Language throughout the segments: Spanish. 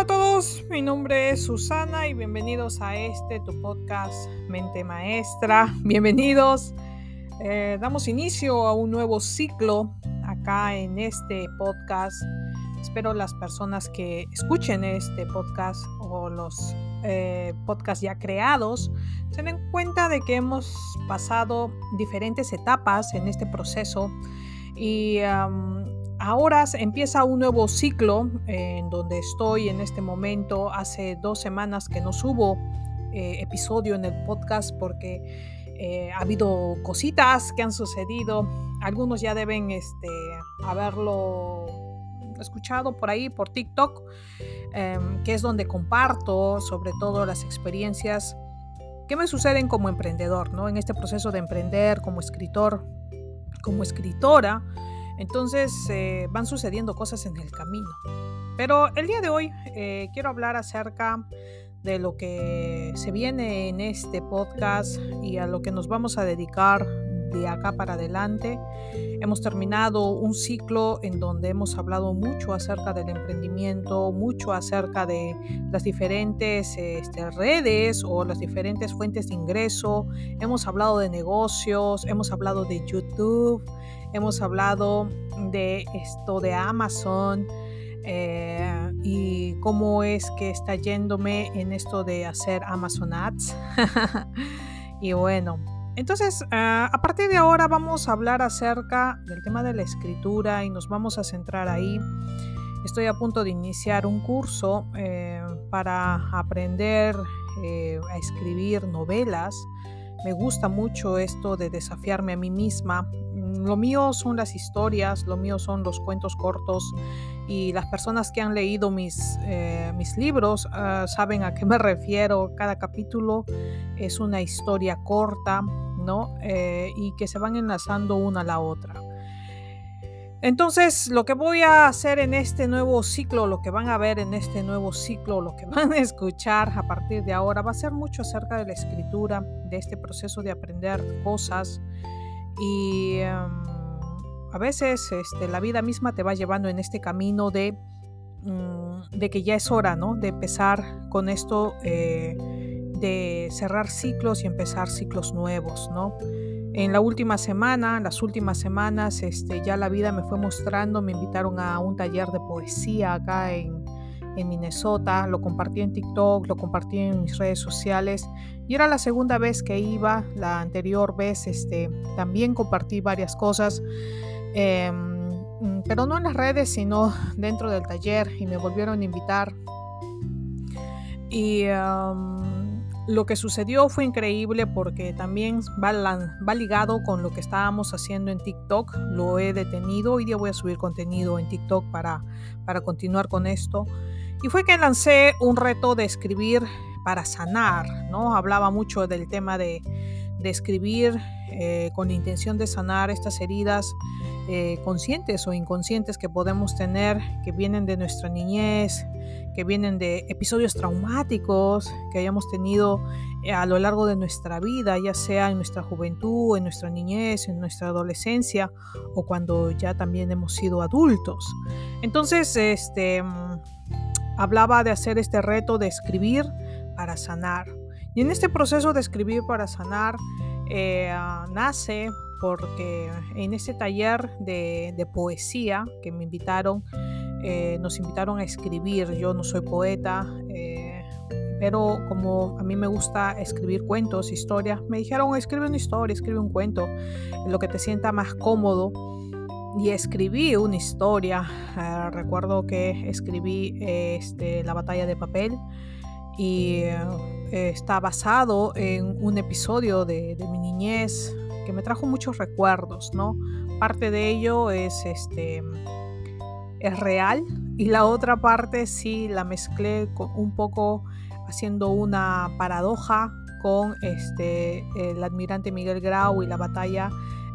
Hola a todos, mi nombre es Susana y bienvenidos a este tu podcast Mente Maestra. Bienvenidos. Eh, damos inicio a un nuevo ciclo acá en este podcast. Espero las personas que escuchen este podcast o los eh, podcasts ya creados se den cuenta de que hemos pasado diferentes etapas en este proceso y ahora empieza un nuevo ciclo en donde estoy en este momento. Hace dos semanas que no subo eh, episodio en el podcast porque eh, ha habido cositas que han sucedido. Algunos ya deben este, haberlo escuchado por ahí, por TikTok, em, que es donde comparto sobre todo las experiencias que me suceden como emprendedor, ¿no? En este proceso de emprender como escritor, como escritora. Entonces eh, van sucediendo cosas en el camino. Pero el día de hoy eh, quiero hablar acerca de lo que se viene en este podcast y a lo que nos vamos a dedicar de acá para adelante. Hemos terminado un ciclo en donde hemos hablado mucho acerca del emprendimiento, mucho acerca de las diferentes este, redes o las diferentes fuentes de ingreso. Hemos hablado de negocios, hemos hablado de YouTube, hemos hablado de esto de Amazon. Eh, y cómo es que está yéndome en esto de hacer Amazon Ads. y bueno, entonces, ah, a partir de ahora vamos a hablar acerca del tema de la escritura y nos vamos a centrar ahí. Estoy a punto de iniciar un curso eh, para aprender eh, a escribir novelas. Me gusta mucho esto de desafiarme a mí misma. Lo mío son las historias, lo mío son los cuentos cortos y las personas que han leído mis, eh, mis libros ah, saben a qué me refiero. Cada capítulo es una historia corta ¿no? Eh, y que se van enlazando una a la otra. Entonces, lo que voy a hacer en este nuevo ciclo, lo que van a ver en este nuevo ciclo, lo que van a escuchar a partir de ahora, va a ser mucho acerca de la escritura, de este proceso de aprender cosas. Y em, a veces este, la vida misma te va llevando en este camino de, mm, de que ya es hora, ¿no? De empezar con esto. Eh, de cerrar ciclos y empezar ciclos nuevos, ¿no? En la última semana, las últimas semanas, este, ya la vida me fue mostrando, me invitaron a un taller de poesía acá en, en Minnesota, lo compartí en TikTok, lo compartí en mis redes sociales y era la segunda vez que iba, la anterior vez este, también compartí varias cosas, em, pero no en las redes, sino dentro del taller y me volvieron a invitar. Y lo que sucedió fue increíble porque también va, ligado con lo que estábamos haciendo en TikTok. Lo he detenido. Hoy día voy a subir contenido en TikTok para, para continuar con esto. Y fue que lancé un reto de escribir para sanar, ¿no? Hablaba mucho del tema de, escribir eh, con la intención de sanar estas heridas eh, conscientes o inconscientes que podemos tener, que vienen de nuestra niñez, que vienen de episodios traumáticos que hayamos tenido eh, a lo largo de nuestra vida, ya sea en nuestra juventud, en nuestra niñez, en nuestra adolescencia o cuando ya también hemos sido adultos. Entonces, este, mm, hablaba de hacer este reto de escribir para sanar. Y en este proceso de escribir para sanar, eh, nace porque en este taller de, de poesía que me invitaron, eh, nos invitaron a escribir. Yo no soy poeta, eh, pero como a mí me gusta escribir cuentos, historias, me dijeron, escribe una historia, escribe un cuento, lo que te sienta más cómodo. Y escribí una historia. Eh, recuerdo que escribí este, La batalla de papel y está basado en un episodio de, mi niñez que me trajo muchos recuerdos, ¿no? Parte de ello es este es real y la otra parte sí la mezclé un poco haciendo una paradoja con este, el admirante Miguel Grau y la batalla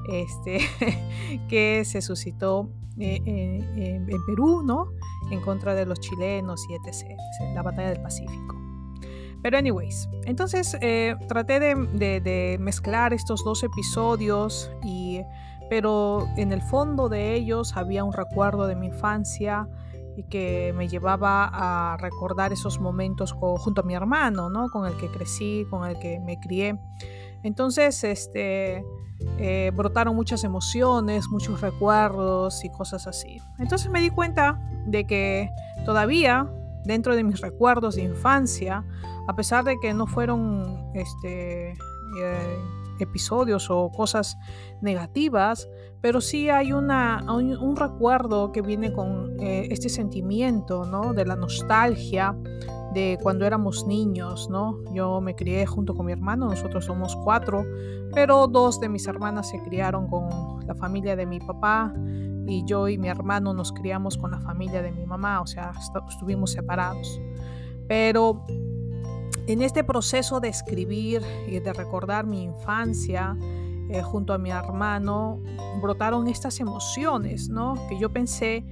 este, que se suscitó eh, eh, en, Perú, ¿no? En contra de los chilenos y etc. La batalla del Pacífico. Pero anyways, entonces eh, traté de, mezclar estos dos episodios y pero en el fondo de ellos había un recuerdo de mi infancia, y que me llevaba a recordar esos momentos junto a mi hermano, ¿no? Con el que crecí, con el que me crié. Entonces, este, eh, brotaron muchas emociones, muchos recuerdos y cosas así. Entonces me di cuenta de que todavía dentro de mis recuerdos de infancia, a pesar de que no fueron este, eh, episodios o cosas negativas, pero sí hay una, un, recuerdo que viene con eh, este sentimiento ¿no? de la nostalgia de cuando éramos niños, ¿no? Yo me crié junto con mi hermano, nosotros somos cuatro, pero dos de mis hermanas se criaron con la familia de mi papá y yo y mi hermano nos criamos con la familia de mi mamá, o sea, estuvimos separados. Pero en este proceso de escribir y de recordar mi infancia eh, junto a mi hermano, brotaron estas emociones, ¿no? Que yo pensé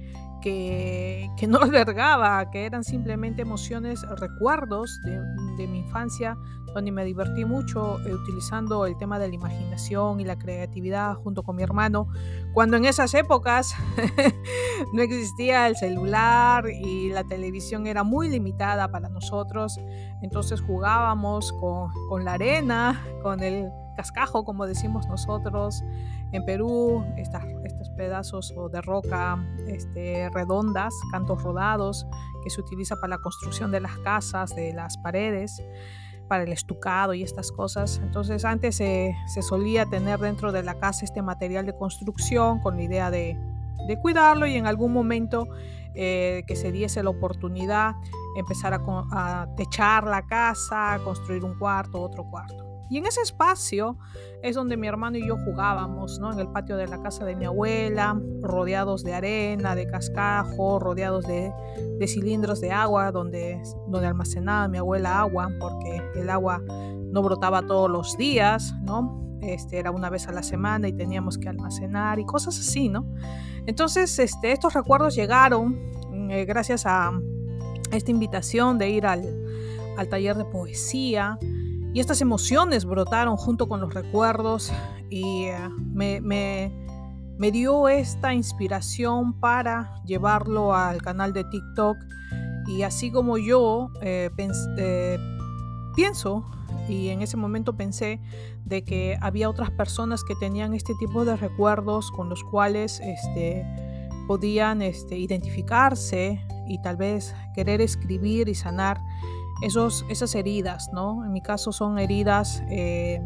que, no albergaba, que eran simplemente emociones, recuerdos de, de mi infancia, donde me divertí mucho eh, utilizando el tema de la imaginación y la creatividad junto con mi hermano, cuando en esas épocas no existía el celular y la televisión era muy limitada para nosotros, entonces jugábamos con, con la arena, con el cascajo, como decimos nosotros en Perú, estas, pedazos de roca este, redondas, cantos rodados, que se utiliza para la construcción de las casas, de las paredes, para el estucado y estas cosas. Entonces antes se solía tener dentro de la casa este material de construcción con la idea de, de cuidarlo y en algún momento eh, que se diese la oportunidad empezar a, a techar la casa, construir un cuarto, otro cuarto. Y en ese espacio es donde mi hermano y yo jugábamos, ¿no? En el patio de la casa de mi abuela, rodeados de arena, de cascajo, rodeados de, de cilindros de agua donde, donde almacenaba mi abuela agua, porque el agua no brotaba todos los días, ¿no? Este, era una vez a la semana y teníamos que almacenar y cosas así, ¿no? Entonces, este, estos recuerdos llegaron eh, gracias a esta invitación de ir al, al taller de poesía y estas emociones brotaron junto con los recuerdos y eh, me, me, dio esta inspiración para llevarlo al canal de TikTok. Y así como yo eh, eh, pienso, y en ese momento pensé de que había otras personas que tenían este tipo de recuerdos con los cuales este, podían este, identificarse y tal vez querer escribir y sanar esos, esas heridas, ¿no? En mi caso son heridas, eh,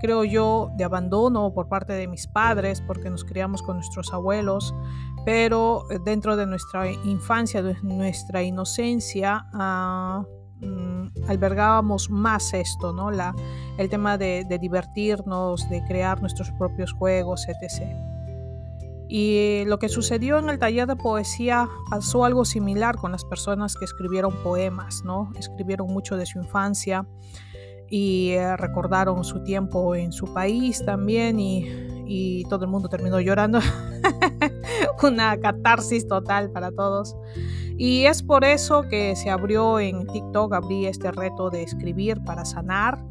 creo yo, de abandono por parte de mis padres, porque nos criamos con nuestros abuelos, pero eh, dentro de nuestra infancia, de nuestra inocencia, mm, albergábamos más esto, ¿no? La, el tema de divertirnos, de crear nuestros propios juegos, etc. Y lo que sucedió en el taller de poesía pasó algo similar con las personas que escribieron poemas, ¿no? Escribieron mucho de su infancia y eh, recordaron su tiempo en su país también y, y todo el mundo terminó llorando. Una catarsis total para todos. Y es por eso que se abrió en TikTok, abrí este reto de escribir para sanar.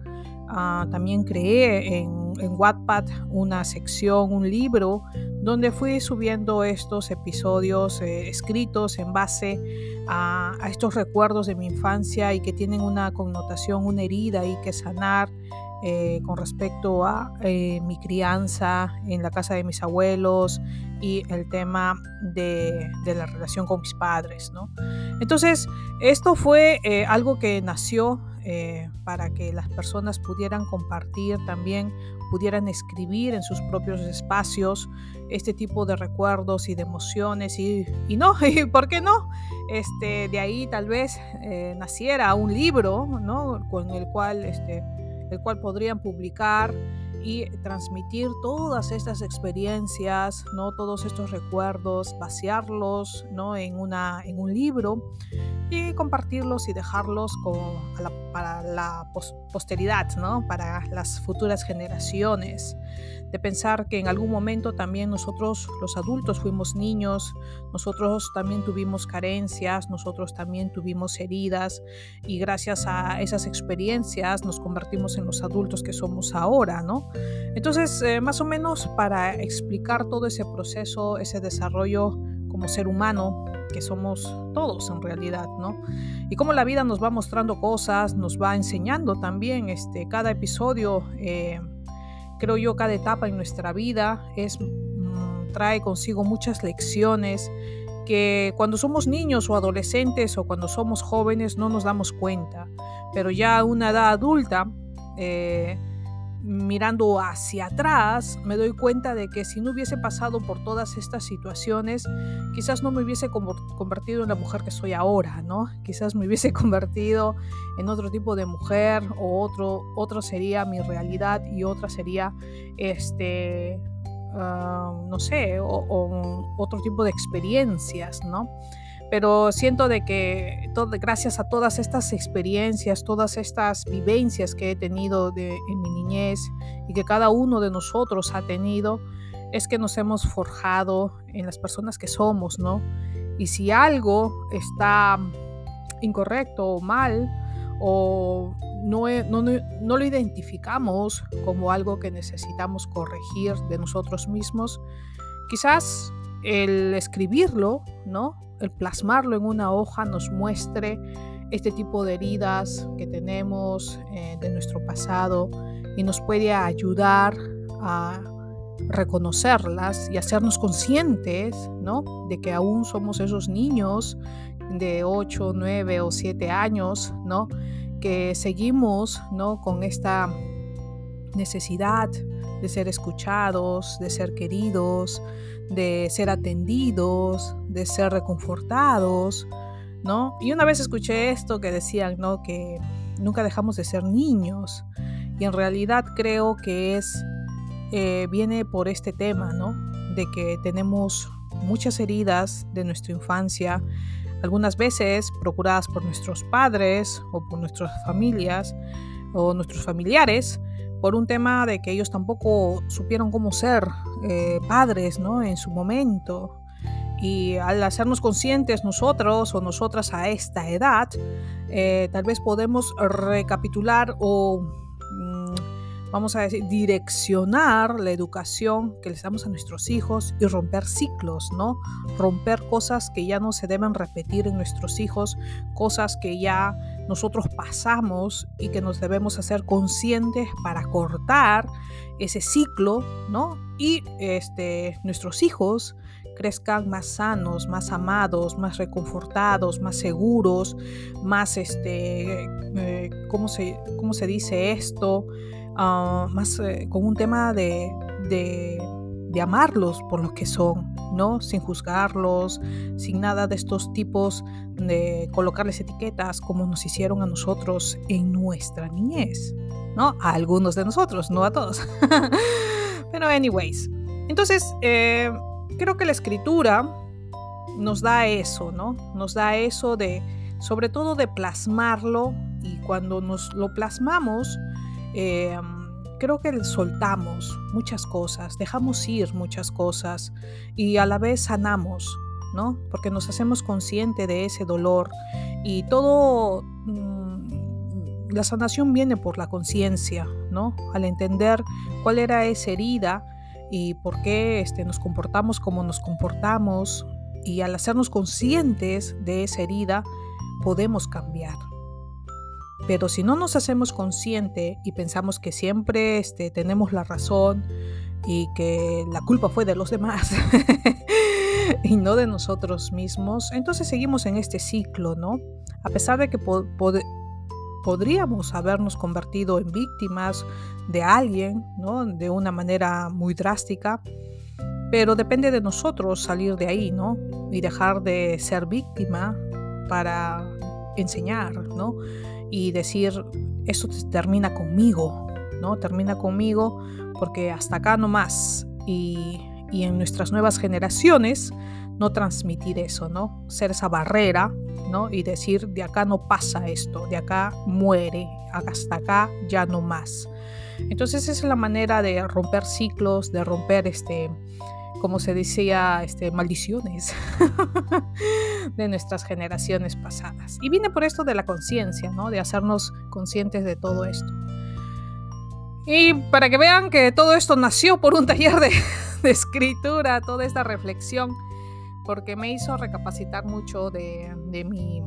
Ah, también creé en, en Wattpad una sección, un libro donde fui subiendo estos episodios eh, escritos en base a, estos recuerdos de mi infancia y que tienen una connotación, una herida y que sanar eh, con respecto a eh, mi crianza en la casa de mis abuelos y el tema de, la relación con mis padres. ¿no? Entonces, esto fue algo que nació para que las personas pudieran compartir también pudieran escribir en sus propios espacios este tipo de recuerdos y de emociones y, no, y ¿por qué no? Este, de ahí tal vez eh, naciera un libro, ¿no? Con el cual, este, el cual podrían publicar y transmitir todas estas experiencias, ¿no? todos estos recuerdos, vaciarlos ¿no? en, una, en un libro y compartirlos y dejarlos para la posteridad, ¿no? para las futuras generaciones de pensar que en algún momento también nosotros los adultos fuimos niños, nosotros también tuvimos carencias, nosotros también tuvimos heridas y gracias a esas experiencias nos convertimos en los adultos que somos ahora, ¿no? Entonces, eh, más o menos para explicar todo ese proceso, ese desarrollo como ser humano que somos todos en realidad, ¿no? Y cómo la vida nos va mostrando cosas, nos va enseñando también, este, cada episodio, eh, creo yo, cada etapa en nuestra vida es, mm, trae consigo muchas lecciones que cuando somos niños o adolescentes o cuando somos jóvenes no nos damos cuenta, pero ya a una edad adulta, eh, mirando hacia atrás, me doy cuenta de que si no hubiese pasado por todas estas situaciones, quizás no me hubiese convertido en la mujer que soy ahora, ¿no? Quizás me hubiese convertido en otro tipo de mujer o otro, otro sería mi realidad y otra sería, este, ah, no sé, o otro tipo de experiencias, ¿no? Pero siento de que gracias a todas estas experiencias, todas estas vivencias que he tenido en mi niñez y que cada uno de nosotros ha tenido, es que nos hemos forjado en las personas que somos, ¿no? Y si algo está incorrecto o mal, o no, lo identificamos como algo que necesitamos corregir de nosotros mismos, quizás el escribirlo, ¿no? El plasmarlo en una hoja nos muestre este tipo de heridas que tenemos eh, de nuestro pasado y nos puede ayudar a reconocerlas y hacernos conscientes ¿no? de que aún somos esos niños de 8, 9 o 7 años, ¿no? que seguimos ¿no? con esta necesidad de ser escuchados, de ser queridos, de ser atendidos, de ser reconfortados, ¿no? Y una vez escuché esto que decían, ¿no? Que nunca dejamos de ser niños. Y en realidad creo que es, eh, viene por este tema, ¿no? De que tenemos muchas heridas de nuestra infancia, algunas veces procuradas por nuestros padres o por nuestras familias o nuestros familiares, por un tema de que ellos tampoco supieron cómo ser eh, padres ¿no? en su momento. Y al hacernos conscientes nosotros o nosotras a esta edad, eh, tal vez podemos recapitular o vamos a decir, direccionar la educación que les damos a nuestros hijos y romper ciclos, ¿no? Romper cosas que ya no se deben repetir en nuestros hijos, cosas que ya nosotros pasamos y que nos debemos hacer conscientes para cortar ese ciclo, ¿no? Y este, nuestros hijos crezcan más sanos, más amados, más reconfortados, más seguros, más, este, eh, ¿cómo, se, ¿cómo se dice esto? Ah, más eh, con un tema de, de, amarlos por lo que son, ¿no? Sin juzgarlos, sin nada de estos tipos de colocarles etiquetas como nos hicieron a nosotros en nuestra niñez, ¿no? A algunos de nosotros, no a todos. Pero anyways, entonces eh, creo que la escritura nos da eso, ¿no? Nos da eso de, sobre todo de plasmarlo y cuando nos lo plasmamos, Em, creo que soltamos muchas cosas, dejamos ir muchas cosas y a la vez sanamos, ¿no? Porque nos hacemos consciente de ese dolor y todo, mm, la sanación viene por la conciencia, ¿no? Al entender cuál era esa herida y por qué este, nos comportamos como nos comportamos y al hacernos conscientes de esa herida podemos cambiar. Pero si no nos hacemos consciente y pensamos que siempre este, tenemos la razón y que la culpa fue de los demás y no de nosotros mismos, entonces seguimos en este ciclo, ¿no? A pesar de que podríamos habernos convertido en víctimas de alguien, ¿no? De una manera muy drástica, pero depende de nosotros salir de ahí, ¿no? Y dejar de ser víctima para enseñar, ¿no? Y decir, eso termina conmigo, ¿no? Termina conmigo porque hasta acá no más. Y, y en nuestras nuevas generaciones, no transmitir eso, ¿no? Ser esa barrera, ¿no? Y decir, de acá no pasa esto, de acá muere, hasta acá ya no más. Entonces esa es la manera de romper ciclos, de romper este, como se decía, este, maldiciones de nuestras generaciones pasadas. Y viene por esto de la conciencia, ¿no? De hacernos conscientes de todo esto. Y para que vean que todo esto nació por un taller de, de escritura, toda esta reflexión, porque me hizo recapacitar mucho de, de mi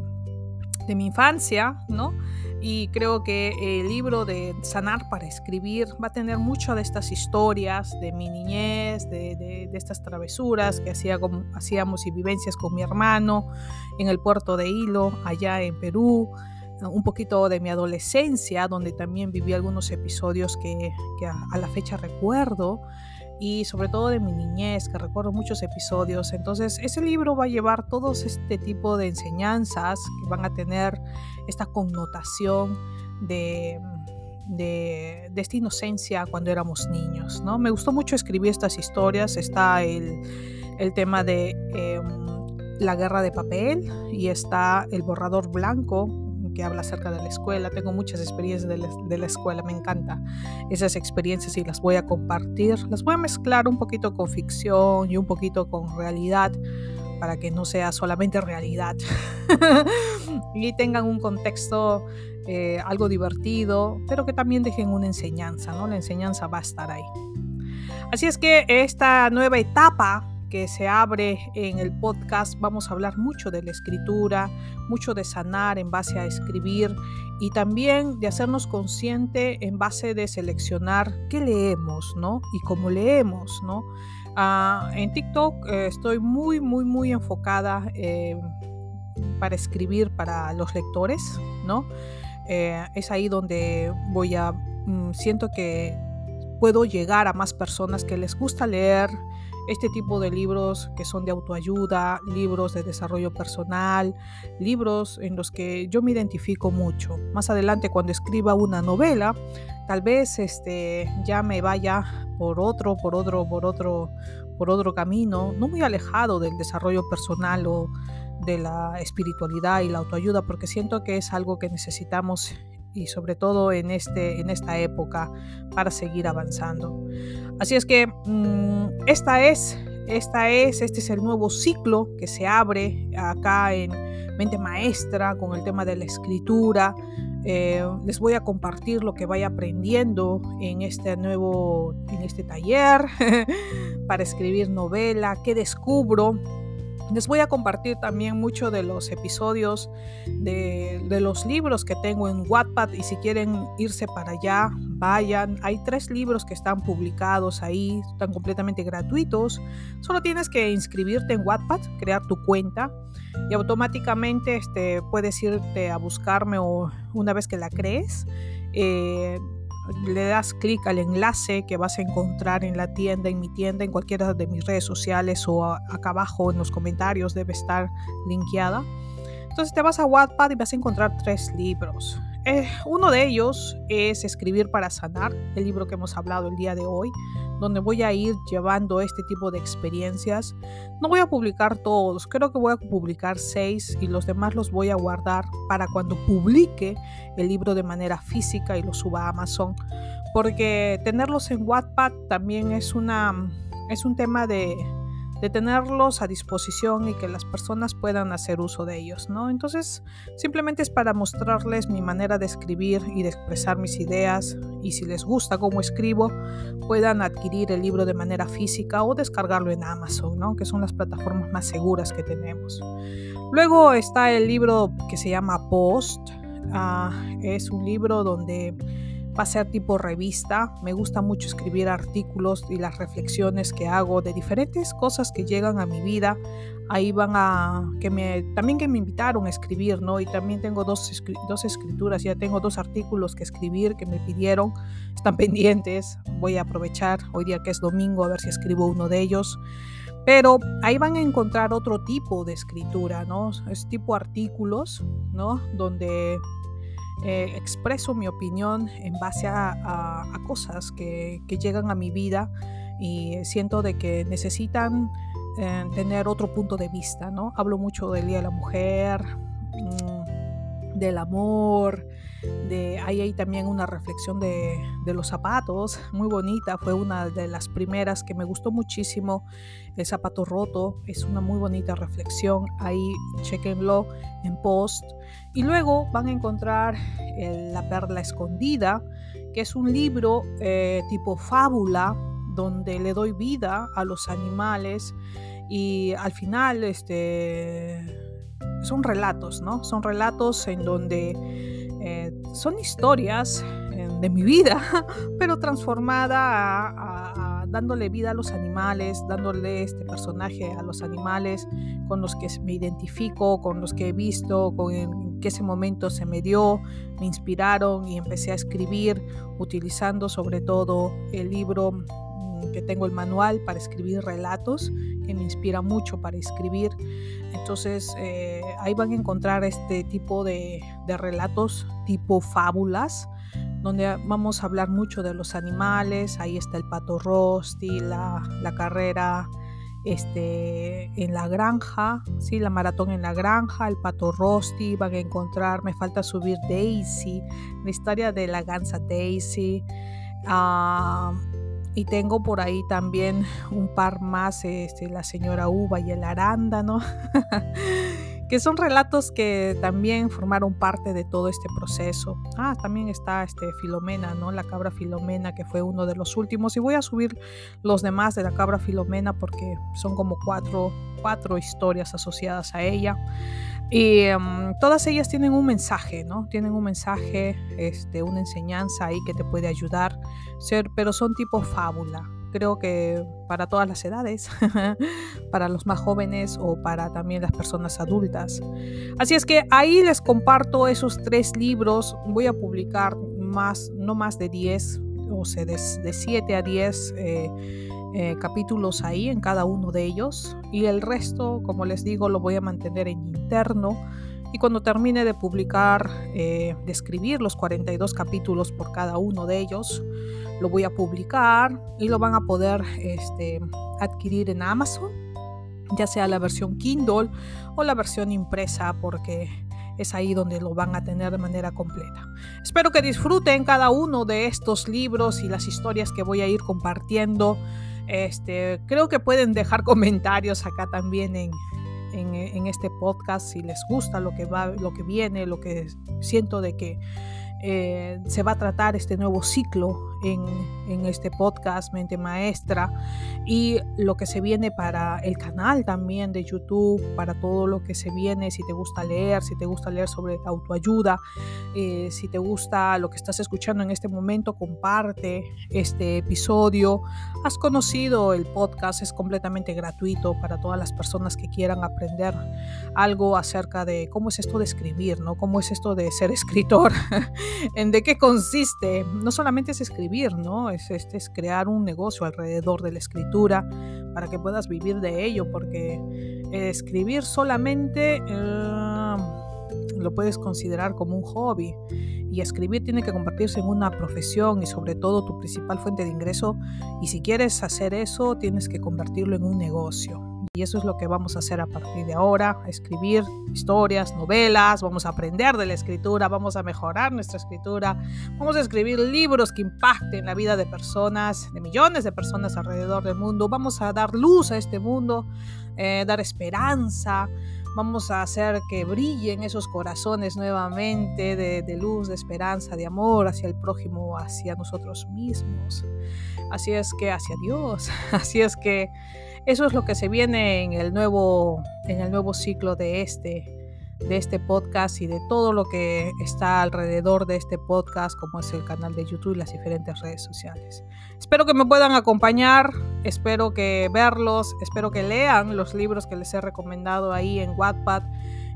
de mi infancia, ¿no? Y creo que el libro de Sanar para escribir va a tener mucho de estas historias de mi niñez, de, estas travesuras que hacía hacíamos y vivencias con mi hermano en el puerto de Hilo, allá en Perú, un poquito de mi adolescencia, donde también viví algunos episodios que, a la fecha recuerdo y sobre todo de mi niñez, que recuerdo muchos episodios. Entonces, ese libro va a llevar todos este tipo de enseñanzas que van a tener esta connotación de, de, esta inocencia cuando éramos niños. ¿no? Me gustó mucho escribir estas historias. Está el, el tema de em, la guerra de papel y está el borrador blanco que habla acerca de la escuela. Tengo muchas experiencias de la, escuela, me encanta esas experiencias y las voy a compartir. Las voy a mezclar un poquito con ficción y un poquito con realidad para que no sea solamente realidad y tengan un contexto eh, algo divertido, pero que también dejen una enseñanza, ¿no? La enseñanza va a estar ahí. Así es que esta nueva etapa que se abre en el podcast vamos a hablar mucho de la escritura, mucho de sanar en base a escribir y también de hacernos consciente en base de seleccionar qué leemos, ¿no? Y cómo leemos, ¿no? Ah, en TikTok eh, estoy muy, muy, muy enfocada eh, para escribir para los lectores, ¿no? Eh, es ahí donde voy a, mm, siento que puedo llegar a más personas que les gusta leer, este tipo de libros que son de autoayuda, libros de desarrollo personal, libros en los que yo me identifico mucho. Más adelante cuando escriba una novela, tal vez este ya me vaya por otro, por otro, por otro, por otro camino, no muy alejado del desarrollo personal o de la espiritualidad y la autoayuda, porque siento que es algo que necesitamos y sobre todo en, este, en esta época para seguir avanzando. Así es que mm, esta es, esta es, este es el nuevo ciclo que se abre acá en Mente Maestra con el tema de la escritura. Eh, les voy a compartir lo que vaya aprendiendo en este nuevo, en este taller para escribir novela, qué descubro les voy a compartir también mucho de los episodios de, los libros que tengo en Wattpad y si quieren irse para allá, vayan. Hay tres libros que están publicados ahí, están completamente gratuitos. Solo tienes que inscribirte en Wattpad, crear tu cuenta y automáticamente este, puedes irte a buscarme o una vez que la crees. Eh, le das clic al enlace que vas a encontrar en la tienda, en mi tienda, en cualquiera de mis redes sociales o acá abajo en los comentarios debe estar linkeada. Entonces te vas a Wattpad y vas a encontrar tres libros. Eh, uno de ellos es Escribir para Sanar, el libro que hemos hablado el día de hoy donde voy a ir llevando este tipo de experiencias. No voy a publicar todos, creo que voy a publicar seis y los demás los voy a guardar para cuando publique el libro de manera física y lo suba a Amazon, porque tenerlos en Wattpad también es una es un tema de de tenerlos a disposición y que las personas puedan hacer uso de ellos, ¿no? Entonces, simplemente es para mostrarles mi manera de escribir y de expresar mis ideas y si les gusta cómo escribo, puedan adquirir el libro de manera física o descargarlo en Amazon, ¿no? Que son las plataformas más seguras que tenemos. Luego está el libro que se llama Post. Ah, es un libro donde va a ser tipo revista. Me gusta mucho escribir artículos y las reflexiones que hago de diferentes cosas que llegan a mi vida. Ahí van a que me también que me invitaron a escribir, ¿no? Y también tengo dos, dos escrituras, ya tengo dos artículos que escribir que me pidieron, están pendientes. Voy a aprovechar hoy día que es domingo a ver si escribo uno de ellos. Pero ahí van a encontrar otro tipo de escritura, ¿no? Es tipo artículos, ¿no? Donde eh, expreso mi opinión en base a, cosas que, llegan a mi vida y siento de que necesitan eh, tener otro punto de vista, ¿no? Hablo mucho del Día de la Mujer, mm, del amor, de, ahí hay también una reflexión de, los zapatos, muy bonita, fue una de las primeras que me gustó muchísimo, el zapato roto, es una muy bonita reflexión, ahí chequenlo en post. Y luego van a encontrar La perla escondida, que es un libro eh, tipo fábula, donde le doy vida a los animales y al final este, son relatos, ¿no? Son relatos en donde son historias eh, de mi vida, pero transformada a, dándole vida a los animales, dándole este personaje a los animales con los que me identifico, con los que he visto, con que ese momento se me dio, me inspiraron y empecé a escribir utilizando sobre todo el libro mm, que tengo el manual para escribir relatos, que me inspira mucho para escribir. Entonces eh, ahí van a encontrar este tipo de, relatos tipo fábulas, donde vamos a hablar mucho de los animales. Ahí está el pato rosti, la, la carrera este, en la granja, ¿sí? la maratón en la granja, el pato rosti, van a encontrar, me falta subir Daisy, la historia de la gansa Daisy. Ah, y tengo por ahí también un par más, este, la señora Uva y el arándano. que son relatos que también formaron parte de todo este proceso. Ah, también está este Filomena, ¿no? La cabra Filomena, que fue uno de los últimos. Y voy a subir los demás de la cabra Filomena porque son como cuatro, cuatro historias asociadas a ella. Y em, todas ellas tienen un mensaje, ¿no? Tienen un mensaje, este, una enseñanza ahí que te puede ayudar, ser, pero son tipo fábula creo que para todas las edades, para los más jóvenes o para también las personas adultas. Así es que ahí les comparto esos tres libros. Voy a publicar más, no más de 10, o sea, de, 7 a 10 eh, eh, capítulos ahí en cada uno de ellos. Y el resto, como les digo, lo voy a mantener en interno. Y cuando termine de publicar, eh, de escribir los 42 capítulos por cada uno de ellos, lo voy a publicar y lo van a poder este, adquirir en Amazon, ya sea la versión Kindle o la versión impresa, porque es ahí donde lo van a tener de manera completa. Espero que disfruten cada uno de estos libros y las historias que voy a ir compartiendo. Este, creo que pueden dejar comentarios acá también en, en, este podcast si les gusta lo que va, lo que viene, lo que siento de que eh, se va a tratar este nuevo ciclo en, en, este podcast Mente Maestra y lo que se viene para el canal también de YouTube, para todo lo que se viene, si te gusta leer, si te gusta leer sobre autoayuda, eh, si te gusta lo que estás escuchando en este momento, comparte este episodio. Has conocido el podcast, es completamente gratuito para todas las personas que quieran aprender algo acerca de cómo es esto de escribir, ¿no? Cómo es esto de ser escritor, en de qué consiste. No solamente es escribir, ¿no? Es, este, es crear un negocio alrededor de la escritura para que puedas vivir de ello, porque escribir solamente eh, lo puedes considerar como un hobby y escribir tiene que convertirse en una profesión y sobre todo tu principal fuente de ingreso y si quieres hacer eso tienes que convertirlo en un negocio. Y eso es lo que vamos a hacer a partir de ahora, escribir historias, novelas, vamos a aprender de la escritura, vamos a mejorar nuestra escritura, vamos a escribir libros que impacten la vida de personas, de millones de personas alrededor del mundo, vamos a dar luz a este mundo, eh, dar esperanza, vamos a hacer que brillen esos corazones nuevamente de, de, luz, de esperanza, de amor hacia el prójimo, hacia nosotros mismos. Así es que hacia Dios, así es que eso es lo que se viene en el nuevo, en el nuevo ciclo de este, de este podcast y de todo lo que está alrededor de este podcast, como es el canal de YouTube y las diferentes redes sociales. Espero que me puedan acompañar, espero que verlos, espero que lean los libros que les he recomendado ahí en Wattpad.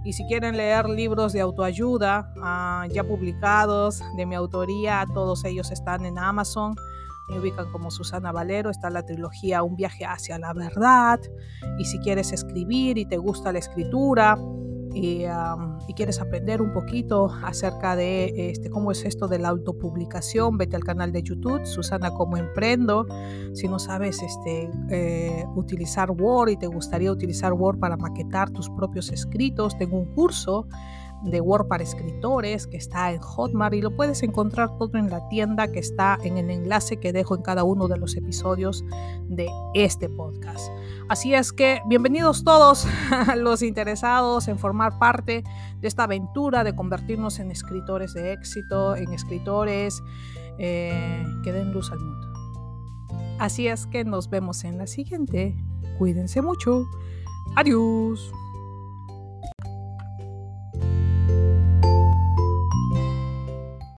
Y si quieren leer libros de autoayuda ah, ya publicados de mi autoría, todos ellos están en Amazon me ubican como Susana Valero, está la trilogía Un viaje hacia la verdad, y si quieres escribir y te gusta la escritura, y, quieres aprender un poquito acerca de este, cómo es esto de la autopublicación, vete al canal de YouTube, Susana Como Emprendo. Si no sabes este, eh, utilizar Word y te gustaría utilizar Word para maquetar tus propios escritos, tengo un curso de Word para escritores que está en Hotmart y lo puedes encontrar todo en la tienda que está en el enlace que dejo en cada uno de los episodios de este podcast. Así es que bienvenidos todos los interesados en formar parte de esta aventura de convertirnos en escritores de éxito, en escritores eh, que den luz al mundo. Así es que nos vemos en la siguiente. Cuídense mucho. Adiós.